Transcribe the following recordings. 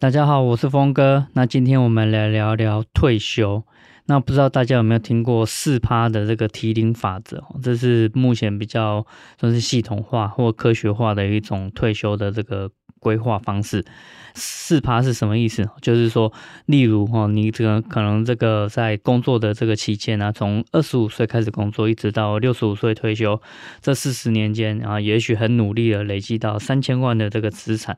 大家好，我是峰哥。那今天我们来聊聊退休。那不知道大家有没有听过四趴的这个提领法则？这是目前比较算是系统化或科学化的一种退休的这个规划方式。四趴是什么意思？就是说，例如哈，你这个可能这个在工作的这个期间呢，从二十五岁开始工作，一直到六十五岁退休，这四十年间啊，也许很努力的累积到三千万的这个资产。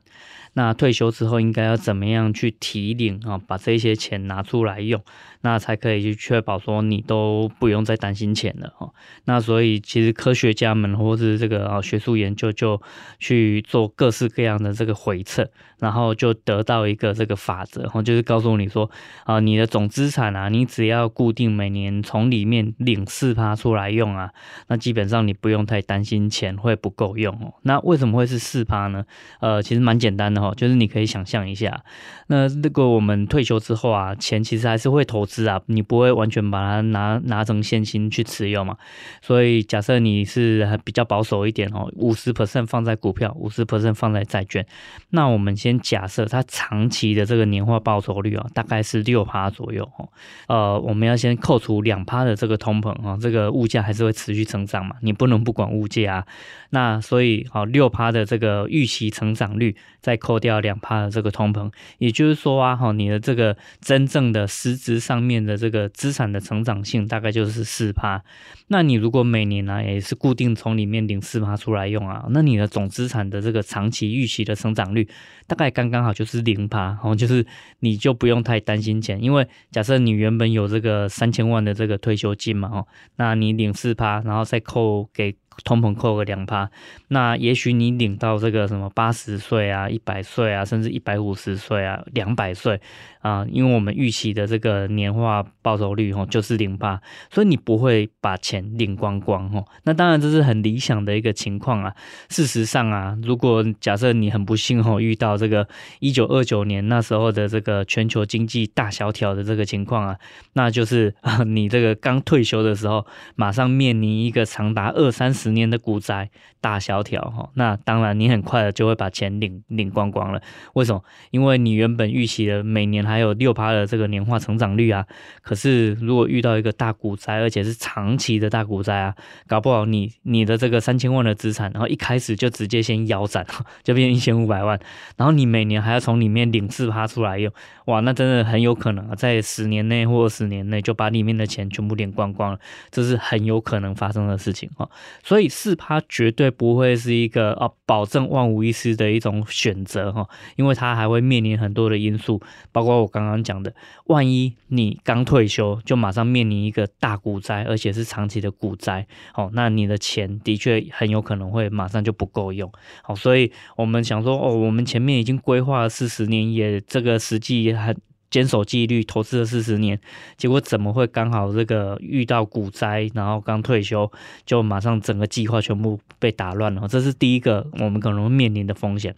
那退休之后应该要怎么样去提领啊？把这些钱拿出来用，那才可以去确保说你都不用再担心钱了哈。那所以其实科学家们或是这个啊学术研究就去做各式各样的这个回测，然后就得到一个这个法则哈，就是告诉你说啊，你的总资产啊，你只要固定每年从里面领四趴出来用啊，那基本上你不用太担心钱会不够用哦。那为什么会是四趴呢？呃，其实蛮简单的哈。就是你可以想象一下，那如果我们退休之后啊，钱其实还是会投资啊，你不会完全把它拿拿成现金去持有嘛。所以假设你是比较保守一点哦，五十 percent 放在股票，五十 percent 放在债券。那我们先假设它长期的这个年化报酬率啊，大概是六趴左右哦。呃，我们要先扣除两趴的这个通膨啊，这个物价还是会持续成长嘛，你不能不管物价啊。那所以好，六趴的这个预期成长率再扣掉两趴的这个通膨，也就是说啊，哈，你的这个真正的实质上面的这个资产的成长性大概就是四趴。那你如果每年呢、也是固定从里面领四趴出来用啊，那你的总资产的这个长期预期的成长率大概刚刚好就是零趴，哦，就是你就不用太担心钱，因为假设你原本有这个三千万的这个退休金嘛，哦，那你领四趴，然后再扣给。通膨扣个两趴，那也许你领到这个什么八十岁啊、一百岁啊，甚至一百五十岁啊、两百岁啊，因为我们预期的这个年化报酬率哦就是零八，所以你不会把钱领光光哦。那当然这是很理想的一个情况啊。事实上啊，如果假设你很不幸哦遇到这个一九二九年那时候的这个全球经济大萧条的这个情况啊，那就是 啊你这个刚退休的时候，马上面临一个长达二三十。年的股灾大萧条哈，那当然你很快的就会把钱领领光光了。为什么？因为你原本预期的每年还还有六趴的这个年化成长率啊，可是如果遇到一个大股灾，而且是长期的大股灾啊，搞不好你你的这个三千万的资产，然后一开始就直接先腰斩，就变一千五百万，然后你每年还要从里面领四趴出来用，哇，那真的很有可能啊，在十年内或十年内就把里面的钱全部领光光了，这是很有可能发生的事情哈，所以。四趴绝对不会是一个啊保证万无一失的一种选择哈，因为它还会面临很多的因素，包括刚刚讲的，万一你刚退休就马上面临一个大股灾，而且是长期的股灾，好，那你的钱的确很有可能会马上就不够用，好，所以我们想说哦，我们前面已经规划了四十年，也这个实际也很。坚守纪律，投资了四十年，结果怎么会刚好这个遇到股灾，然后刚退休，就马上整个计划全部被打乱了？这是第一个我们可能会面临的风险。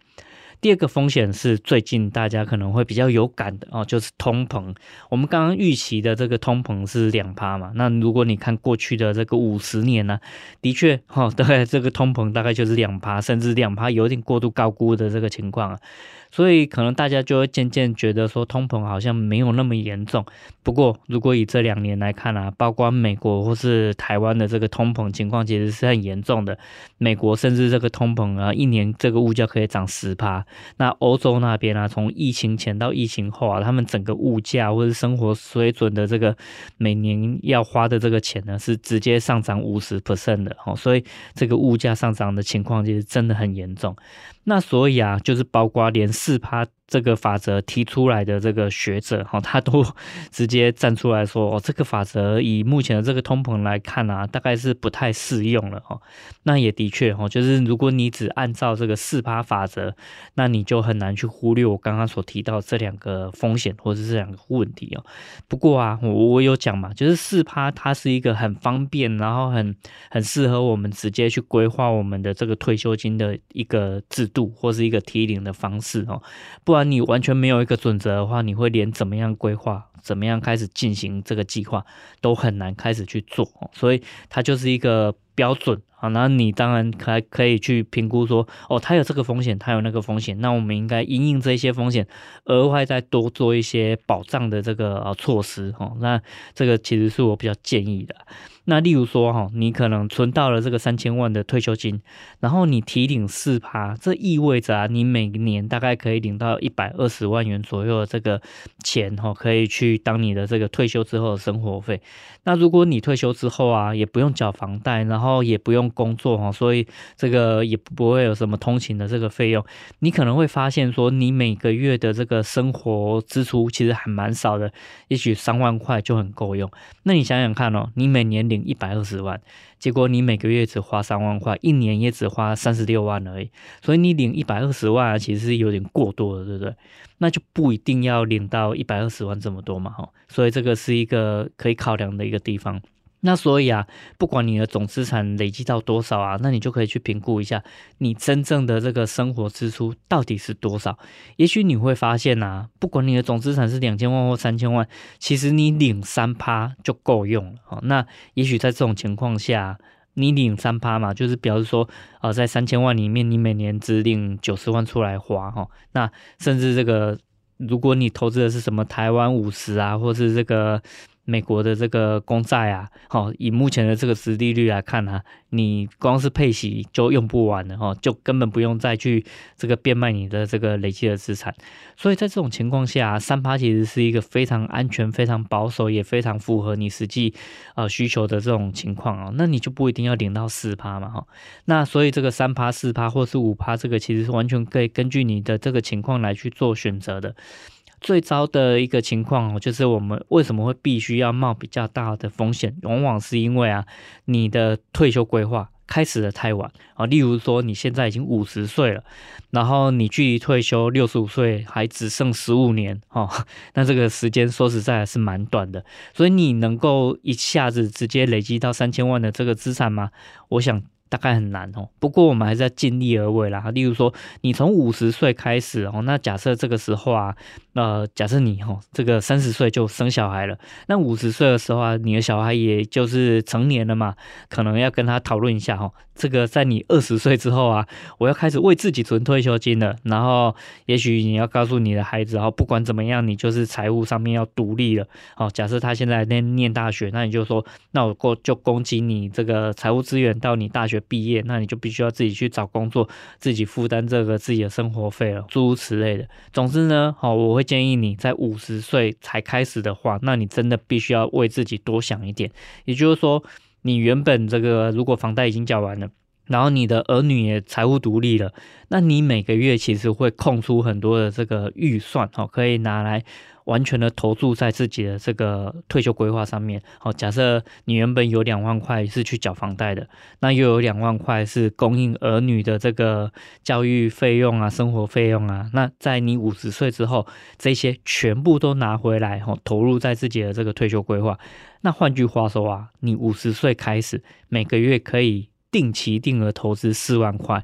第二个风险是最近大家可能会比较有感的哦，就是通膨。我们刚刚预期的这个通膨是两趴嘛，那如果你看过去的这个五十年呢，的确哈，对，这个通膨大概就是两趴，甚至两趴有点过度高估的这个情况啊。所以可能大家就会渐渐觉得说通膨好像没有那么严重。不过如果以这两年来看啊，包括美国或是台湾的这个通膨情况，其实是很严重的。美国甚至这个通膨啊，一年这个物价可以涨十趴。那欧洲那边啊，从疫情前到疫情后啊，他们整个物价或者生活水准的这个每年要花的这个钱呢，是直接上涨五十 percent 的。哦，所以这个物价上涨的情况其实真的很严重。那所以啊，就是包括连四趴。这个法则提出来的这个学者哈，他都 直接站出来说，哦，这个法则以目前的这个通膨来看啊，大概是不太适用了哈。那也的确哈，就是如果你只按照这个四趴法则，那你就很难去忽略我刚刚所提到这两个风险或者是这两个问题哦。不过啊，我我有讲嘛，就是四趴它是一个很方便，然后很很适合我们直接去规划我们的这个退休金的一个制度或是一个提领的方式哦，不然。你完全没有一个准则的话，你会连怎么样规划、怎么样开始进行这个计划都很难开始去做，所以它就是一个标准啊。那你当然还可以去评估说，哦，它有这个风险，它有那个风险，那我们应该因应这些风险，额外再多做一些保障的这个措施哦。那这个其实是我比较建议的。那例如说哈，你可能存到了这个三千万的退休金，然后你提领四趴，这意味着啊，你每年大概可以领到一百二十万元左右的这个钱哈，可以去当你的这个退休之后的生活费。那如果你退休之后啊，也不用缴房贷，然后也不用工作哈，所以这个也不会有什么通勤的这个费用，你可能会发现说，你每个月的这个生活支出其实还蛮少的，也许三万块就很够用。那你想想看哦，你每年领一百二十万，结果你每个月只花三万块，一年也只花三十六万而已。所以你领一百二十万啊，其实是有点过多了，对不对？那就不一定要领到一百二十万这么多嘛，哈。所以这个是一个可以考量的一个地方。那所以啊，不管你的总资产累积到多少啊，那你就可以去评估一下你真正的这个生活支出到底是多少。也许你会发现啊，不管你的总资产是两千万或三千万，其实你领三趴就够用了。哦，那也许在这种情况下，你领三趴嘛，就是表示说，呃，在三千万里面，你每年只领九十万出来花哈。那甚至这个，如果你投资的是什么台湾五十啊，或是这个。美国的这个公债啊，好，以目前的这个殖利率来看啊，你光是配息就用不完了哈，就根本不用再去这个变卖你的这个累积的资产。所以在这种情况下，三趴其实是一个非常安全、非常保守，也非常符合你实际呃需求的这种情况啊。那你就不一定要领到四趴嘛哈。那所以这个三趴、四趴或是五趴，这个其实是完全可以根据你的这个情况来去做选择的。最糟的一个情况哦，就是我们为什么会必须要冒比较大的风险？往往是因为啊，你的退休规划开始的太晚啊。例如说，你现在已经五十岁了，然后你距离退休六十五岁还只剩十五年哦，那这个时间说实在还是蛮短的。所以你能够一下子直接累积到三千万的这个资产吗？我想。大概很难哦，不过我们还是要尽力而为啦。例如说，你从五十岁开始哦，那假设这个时候啊，呃，假设你哦，这个三十岁就生小孩了，那五十岁的时候啊，你的小孩也就是成年了嘛，可能要跟他讨论一下哦。这个在你二十岁之后啊，我要开始为自己存退休金了。然后，也许你要告诉你的孩子，哦，不管怎么样，你就是财务上面要独立了。哦，假设他现在在念大学，那你就说，那我过就供给你这个财务资源到你大学毕业，那你就必须要自己去找工作，自己负担这个自己的生活费了，诸如此类的。总之呢，好，我会建议你在五十岁才开始的话，那你真的必须要为自己多想一点。也就是说。你原本这个如果房贷已经缴完了，然后你的儿女也财务独立了，那你每个月其实会空出很多的这个预算，哦，可以拿来完全的投注在自己的这个退休规划上面。好，假设你原本有两万块是去缴房贷的，那又有两万块是供应儿女的这个教育费用啊、生活费用啊，那在你五十岁之后，这些全部都拿回来，哦，投入在自己的这个退休规划。那换句话说啊，你五十岁开始，每个月可以定期定额投资四万块。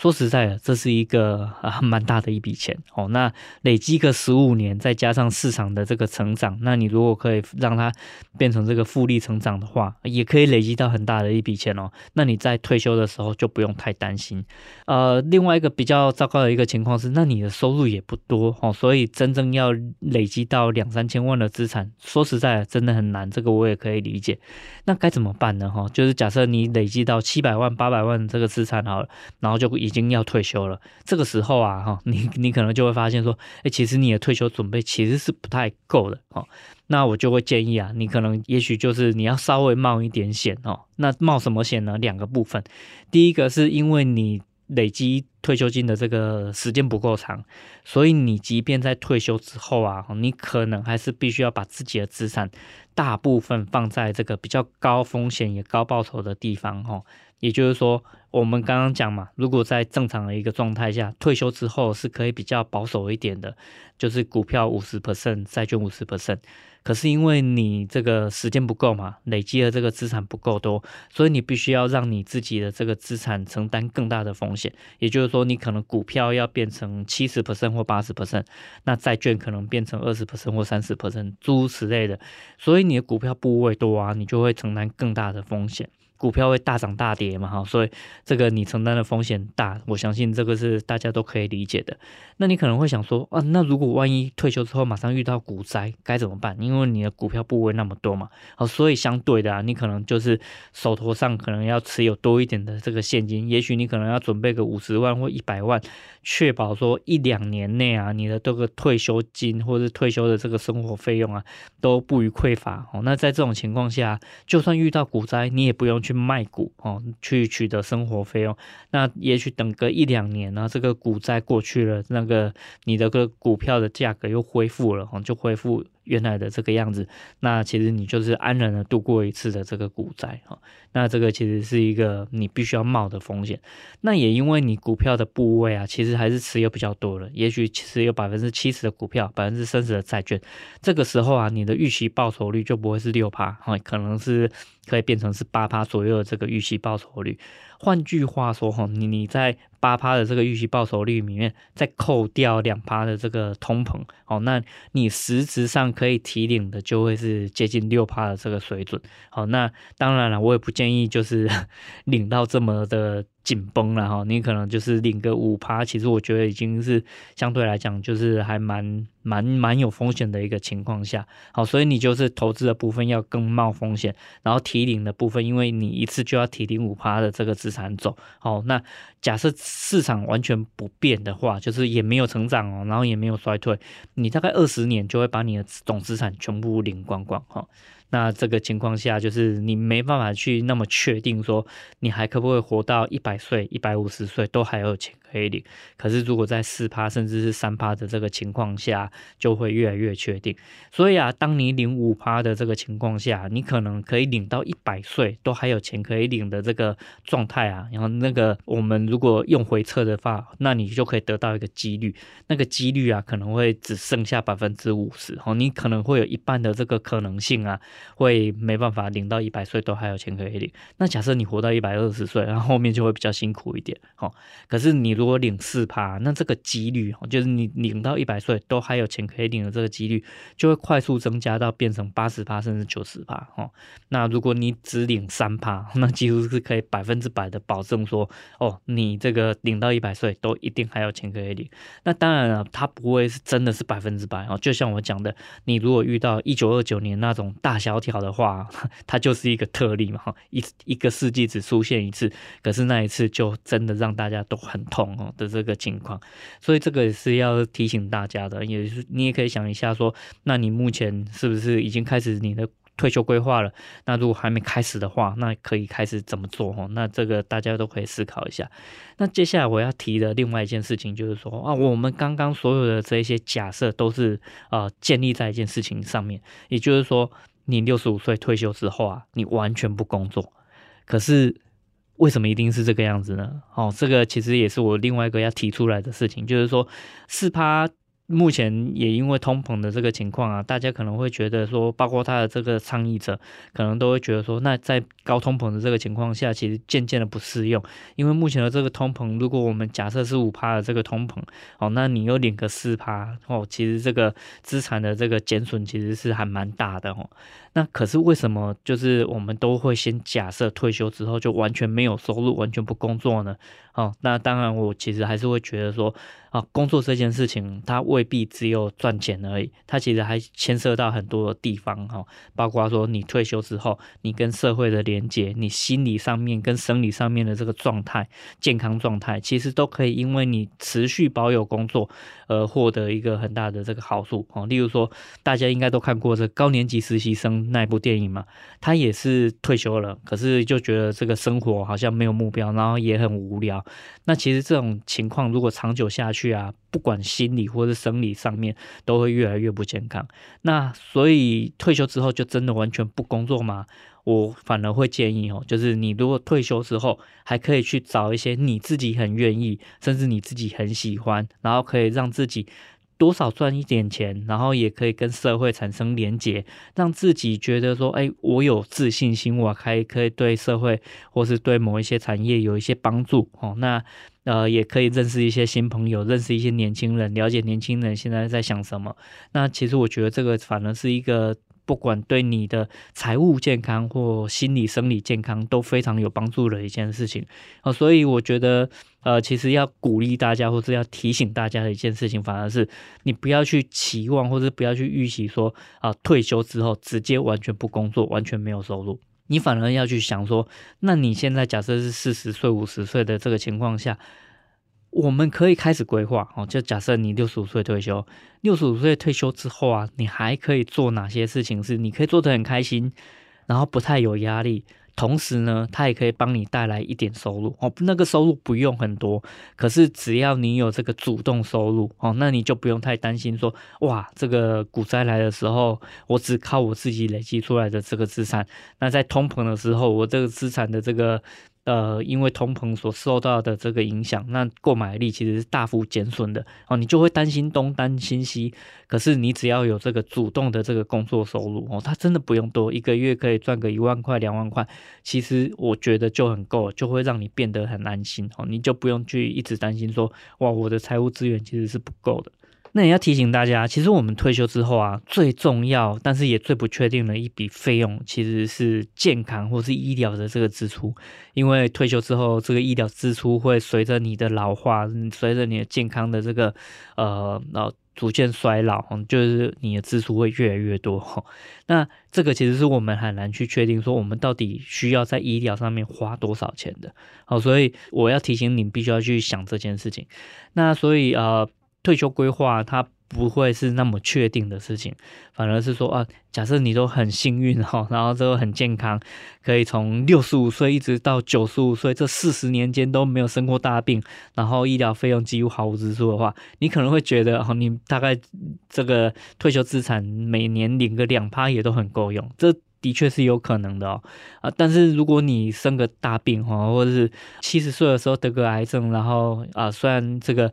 说实在的，这是一个啊蛮大的一笔钱哦。那累积个十五年，再加上市场的这个成长，那你如果可以让它变成这个复利成长的话，也可以累积到很大的一笔钱哦。那你在退休的时候就不用太担心。呃，另外一个比较糟糕的一个情况是，那你的收入也不多哦，所以真正要累积到两三千万的资产，说实在的，真的很难。这个我也可以理解。那该怎么办呢？哈，就是假设你累积到七百万、八百万这个资产好了，然后就以已经要退休了，这个时候啊，哈，你你可能就会发现说，哎，其实你的退休准备其实是不太够的，哦，那我就会建议啊，你可能也许就是你要稍微冒一点险哦，那冒什么险呢？两个部分，第一个是因为你累积退休金的这个时间不够长，所以你即便在退休之后啊，你可能还是必须要把自己的资产大部分放在这个比较高风险也高报酬的地方哦。也就是说，我们刚刚讲嘛，如果在正常的一个状态下，退休之后是可以比较保守一点的，就是股票五十 percent，债券五十 percent。可是因为你这个时间不够嘛，累积的这个资产不够多，所以你必须要让你自己的这个资产承担更大的风险。也就是说，你可能股票要变成七十 percent 或八十 percent，那债券可能变成二十 percent 或三十 percent，诸如此类的。所以你的股票部位多啊，你就会承担更大的风险。股票会大涨大跌嘛，哈，所以这个你承担的风险大，我相信这个是大家都可以理解的。那你可能会想说，啊，那如果万一退休之后马上遇到股灾该怎么办？因为你的股票部位那么多嘛，好，所以相对的啊，你可能就是手头上可能要持有多一点的这个现金，也许你可能要准备个五十万或一百万，确保说一两年内啊，你的这个退休金或者是退休的这个生活费用啊都不予匮乏。哦，那在这种情况下，就算遇到股灾，你也不用去。去卖股哦，去取得生活费用。那也许等个一两年呢，这个股灾过去了，那个你的个股票的价格又恢复了，就恢复。原来的这个样子，那其实你就是安然的度过一次的这个股灾哈。那这个其实是一个你必须要冒的风险。那也因为你股票的部位啊，其实还是持有比较多的，也许其实有百分之七十的股票，百分之三十的债券。这个时候啊，你的预期报酬率就不会是六趴哈，可能是可以变成是八趴左右的这个预期报酬率。换句话说哈，你你在八趴的这个预期报酬率里面，再扣掉两趴的这个通膨，哦，那你实质上可以提领的就会是接近六趴的这个水准。好，那当然了，我也不建议就是 领到这么的。紧绷了哈，你可能就是领个五趴，其实我觉得已经是相对来讲就是还蛮蛮蛮有风险的一个情况下，好，所以你就是投资的部分要更冒风险，然后提领的部分，因为你一次就要提领五趴的这个资产走，好，那假设市场完全不变的话，就是也没有成长哦，然后也没有衰退，你大概二十年就会把你的总资产全部领光光哈。那这个情况下，就是你没办法去那么确定说，你还可不可以活到一百岁、一百五十岁都还有钱可以领。可是如果在四趴甚至是三趴的这个情况下，就会越来越确定。所以啊，当你领五趴的这个情况下，你可能可以领到一百岁都还有钱可以领的这个状态啊。然后那个我们如果用回测的话，那你就可以得到一个几率，那个几率啊可能会只剩下百分之五十哦，你可能会有一半的这个可能性啊。会没办法领到一百岁都还有钱可以领。那假设你活到一百二十岁，然后后面就会比较辛苦一点，哦。可是你如果领四趴，那这个几率哦，就是你领到一百岁都还有钱可以领的这个几率，就会快速增加到变成八十趴甚至九十趴，哦。那如果你只领三趴，那几乎是可以百分之百的保证说，哦，你这个领到一百岁都一定还有钱可以领。那当然了，它不会是真的是百分之百哦。就像我讲的，你如果遇到一九二九年那种大萧条的话，它就是一个特例嘛，一一个世纪只出现一次，可是那一次就真的让大家都很痛哦的这个情况，所以这个也是要提醒大家的，也是你也可以想一下说，那你目前是不是已经开始你的退休规划了？那如果还没开始的话，那可以开始怎么做？哦，那这个大家都可以思考一下。那接下来我要提的另外一件事情就是说啊，我们刚刚所有的这些假设都是呃建立在一件事情上面，也就是说。你六十五岁退休之后啊，你完全不工作，可是为什么一定是这个样子呢？哦，这个其实也是我另外一个要提出来的事情，就是说四趴。目前也因为通膨的这个情况啊，大家可能会觉得说，包括他的这个倡议者，可能都会觉得说，那在高通膨的这个情况下，其实渐渐的不适用。因为目前的这个通膨，如果我们假设是五趴的这个通膨，哦，那你又领个四趴，哦，其实这个资产的这个减损其实是还蛮大的哦。那可是为什么就是我们都会先假设退休之后就完全没有收入，完全不工作呢？哦，那当然我其实还是会觉得说，啊，工作这件事情，它为未必只有赚钱而已，它其实还牵涉到很多的地方哈，包括说你退休之后，你跟社会的连接，你心理上面跟生理上面的这个状态、健康状态，其实都可以因为你持续保有工作而获得一个很大的这个好处哦。例如说，大家应该都看过这高年级实习生那部电影嘛，他也是退休了，可是就觉得这个生活好像没有目标，然后也很无聊。那其实这种情况如果长久下去啊，不管心理或是生生理上面，都会越来越不健康。那所以退休之后就真的完全不工作吗？我反而会建议哦，就是你如果退休之后还可以去找一些你自己很愿意，甚至你自己很喜欢，然后可以让自己。多少赚一点钱，然后也可以跟社会产生连结，让自己觉得说，哎，我有自信心，我还可以对社会或是对某一些产业有一些帮助哦。那呃，也可以认识一些新朋友，认识一些年轻人，了解年轻人现在在想什么。那其实我觉得这个反而是一个。不管对你的财务健康或心理生理健康都非常有帮助的一件事情啊，所以我觉得，呃，其实要鼓励大家或者要提醒大家的一件事情，反而是你不要去期望或者不要去预期说啊，退休之后直接完全不工作，完全没有收入，你反而要去想说，那你现在假设是四十岁、五十岁的这个情况下。我们可以开始规划哦，就假设你六十五岁退休，六十五岁退休之后啊，你还可以做哪些事情？是你可以做的很开心，然后不太有压力，同时呢，它也可以帮你带来一点收入哦。那个收入不用很多，可是只要你有这个主动收入哦，那你就不用太担心说，哇，这个股灾来的时候，我只靠我自己累积出来的这个资产，那在通膨的时候，我这个资产的这个。呃，因为通膨所受到的这个影响，那购买力其实是大幅减损的哦，你就会担心东担心西。可是你只要有这个主动的这个工作收入哦，它真的不用多，一个月可以赚个一万块、两万块，其实我觉得就很够，就会让你变得很安心哦，你就不用去一直担心说，哇，我的财务资源其实是不够的。那也要提醒大家，其实我们退休之后啊，最重要但是也最不确定的一笔费用，其实是健康或是医疗的这个支出。因为退休之后，这个医疗支出会随着你的老化，随着你的健康的这个呃，然后逐渐衰老，就是你的支出会越来越多。那这个其实是我们很难去确定说，我们到底需要在医疗上面花多少钱的。好，所以我要提醒你，必须要去想这件事情。那所以呃。退休规划它不会是那么确定的事情，反而是说啊，假设你都很幸运哈，然后都很健康，可以从六十五岁一直到九十五岁这四十年间都没有生过大病，然后医疗费用几乎毫无支出的话，你可能会觉得哦，你大概这个退休资产每年领个两趴也都很够用，这。的确是有可能的哦，啊，但是如果你生个大病哈，或者是七十岁的时候得个癌症，然后啊，虽然这个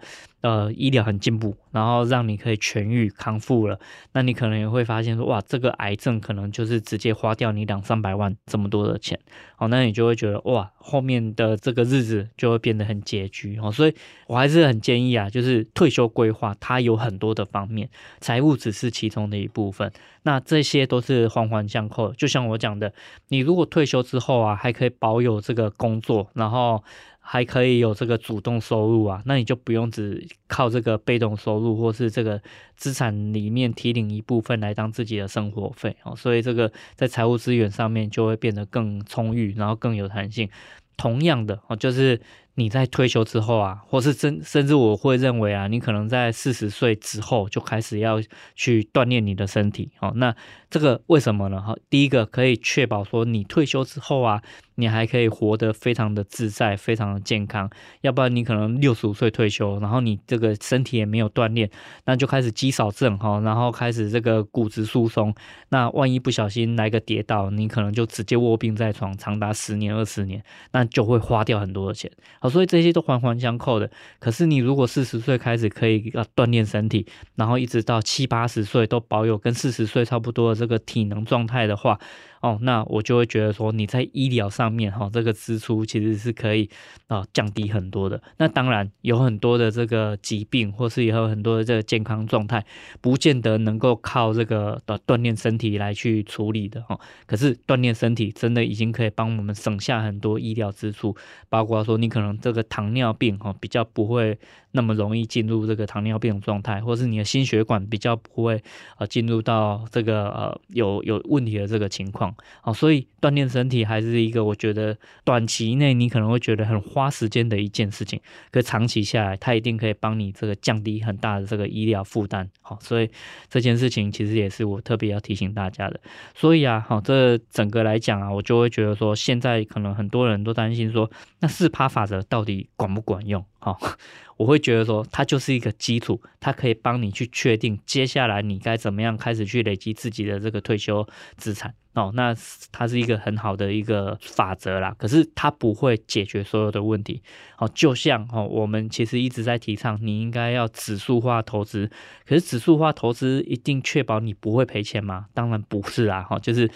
呃医疗很进步，然后让你可以痊愈康复了，那你可能也会发现说，哇，这个癌症可能就是直接花掉你两三百万这么多的钱，哦，那你就会觉得哇，后面的这个日子就会变得很拮据哦，所以我还是很建议啊，就是退休规划它有很多的方面，财务只是其中的一部分，那这些都是环环相扣。就像我讲的，你如果退休之后啊，还可以保有这个工作，然后还可以有这个主动收入啊，那你就不用只靠这个被动收入或是这个资产里面提领一部分来当自己的生活费哦，所以这个在财务资源上面就会变得更充裕，然后更有弹性。同样的哦，就是。你在退休之后啊，或是甚甚至我会认为啊，你可能在四十岁之后就开始要去锻炼你的身体哦。那这个为什么呢？哈，第一个可以确保说你退休之后啊，你还可以活得非常的自在，非常的健康。要不然你可能六十五岁退休，然后你这个身体也没有锻炼，那就开始肌少症哈，然后开始这个骨质疏松。那万一不小心来个跌倒，你可能就直接卧病在床，长达十年二十年，那就会花掉很多的钱。所以这些都环环相扣的。可是你如果四十岁开始可以啊锻炼身体，然后一直到七八十岁都保有跟四十岁差不多的这个体能状态的话，哦，那我就会觉得说，你在医疗上面哈，这个支出其实是可以啊降低很多的。那当然有很多的这个疾病，或是也有很多的这个健康状态，不见得能够靠这个呃锻炼身体来去处理的哈。可是锻炼身体真的已经可以帮我们省下很多医疗支出，包括说你可能这个糖尿病哈比较不会那么容易进入这个糖尿病状态，或是你的心血管比较不会呃进入到这个呃有有问题的这个情况。好，所以锻炼身体还是一个我觉得短期内你可能会觉得很花时间的一件事情，可长期下来，它一定可以帮你这个降低很大的这个医疗负担。好，所以这件事情其实也是我特别要提醒大家的。所以啊，好，这整个来讲啊，我就会觉得说，现在可能很多人都担心说，那四趴法则到底管不管用？好。我会觉得说，它就是一个基础，它可以帮你去确定接下来你该怎么样开始去累积自己的这个退休资产哦。那它是一个很好的一个法则啦，可是它不会解决所有的问题哦。就像哦，我们其实一直在提倡你应该要指数化投资，可是指数化投资一定确保你不会赔钱吗？当然不是啊，哈，就是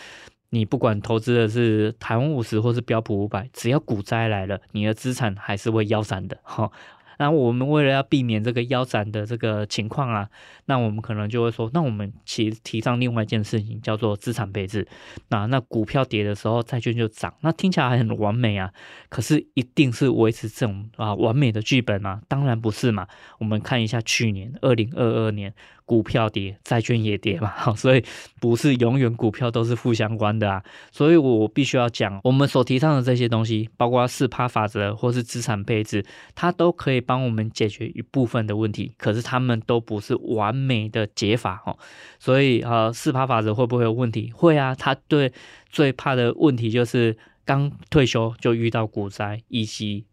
你不管投资的是台湾五十或是标普五百，只要股灾来了，你的资产还是会腰斩的，哈。那我们为了要避免这个腰斩的这个情况啊，那我们可能就会说，那我们其提倡另外一件事情，叫做资产配置。那那股票跌的时候，债券就涨。那听起来还很完美啊，可是一定是维持这种啊完美的剧本吗？当然不是嘛。我们看一下去年二零二二年。股票跌，债券也跌嘛，所以不是永远股票都是负相关的啊。所以我必须要讲，我们所提倡的这些东西，包括四趴法则或是资产配置，它都可以帮我们解决一部分的问题，可是他们都不是完美的解法哦。所以呃，四趴法则会不会有问题？会啊，他对最怕的问题就是刚退休就遇到股灾，以及。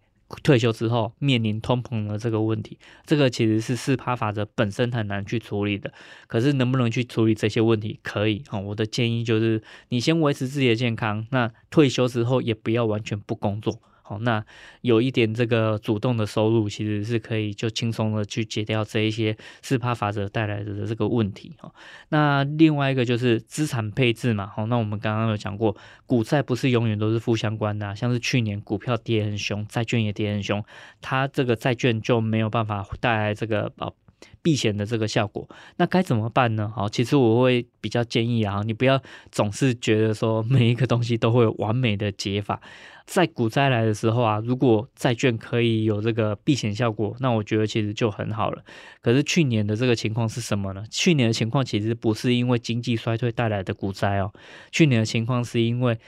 退休之后面临通膨的这个问题，这个其实是四趴法则本身很难去处理的。可是能不能去处理这些问题？可以啊。我的建议就是，你先维持自己的健康，那退休之后也不要完全不工作。好，那有一点这个主动的收入，其实是可以就轻松的去解掉这一些四趴法则带来的这个问题。哈，那另外一个就是资产配置嘛。好，那我们刚刚有讲过，股债不是永远都是负相关的，像是去年股票跌很凶，债券也跌很凶，它这个债券就没有办法带来这个呃。避险的这个效果，那该怎么办呢？好，其实我会比较建议啊，你不要总是觉得说每一个东西都会有完美的解法。在股灾来的时候啊，如果债券可以有这个避险效果，那我觉得其实就很好了。可是去年的这个情况是什么呢？去年的情况其实不是因为经济衰退带来的股灾哦，去年的情况是因为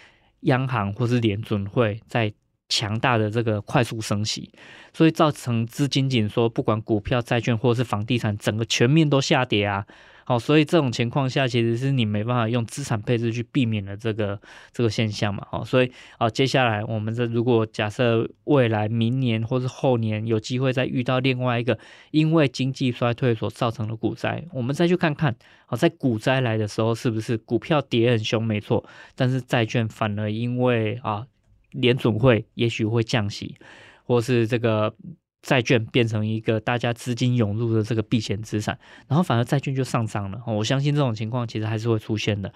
央行或是联准会在。强大的这个快速升息，所以造成资金紧缩，不管股票、债券或是房地产，整个全面都下跌啊。好，所以这种情况下，其实是你没办法用资产配置去避免的这个这个现象嘛。好，所以啊，接下来我们这如果假设未来明年或是后年有机会再遇到另外一个因为经济衰退所造成的股灾，我们再去看看，好，在股灾来的时候，是不是股票跌很凶，没错，但是债券反而因为啊。联准会也许会降息，或是这个债券变成一个大家资金涌入的这个避险资产，然后反而债券就上涨了。我相信这种情况其实还是会出现的。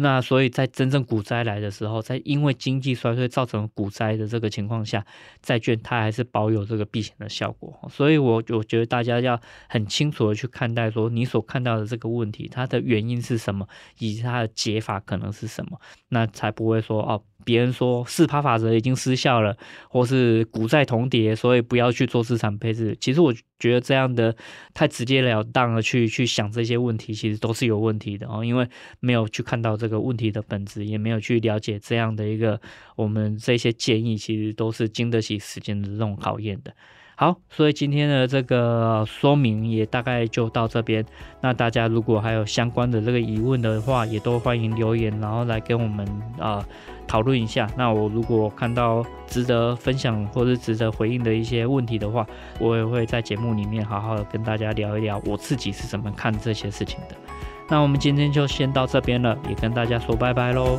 那所以在真正股灾来的时候，在因为经济衰退造成股灾的这个情况下，债券它还是保有这个避险的效果。所以我我觉得大家要很清楚的去看待说，你所看到的这个问题，它的原因是什么，以及它的解法可能是什么，那才不会说哦。别人说四趴法则已经失效了，或是股债同跌，所以不要去做资产配置。其实我觉得这样的太直截了当的去去想这些问题，其实都是有问题的哦，因为没有去看到这个问题的本质，也没有去了解这样的一个我们这些建议，其实都是经得起时间的这种考验的。好，所以今天的这个说明也大概就到这边。那大家如果还有相关的这个疑问的话，也都欢迎留言，然后来跟我们啊讨论一下。那我如果看到值得分享或者值得回应的一些问题的话，我也会在节目里面好好的跟大家聊一聊我自己是怎么看这些事情的。那我们今天就先到这边了，也跟大家说拜拜喽。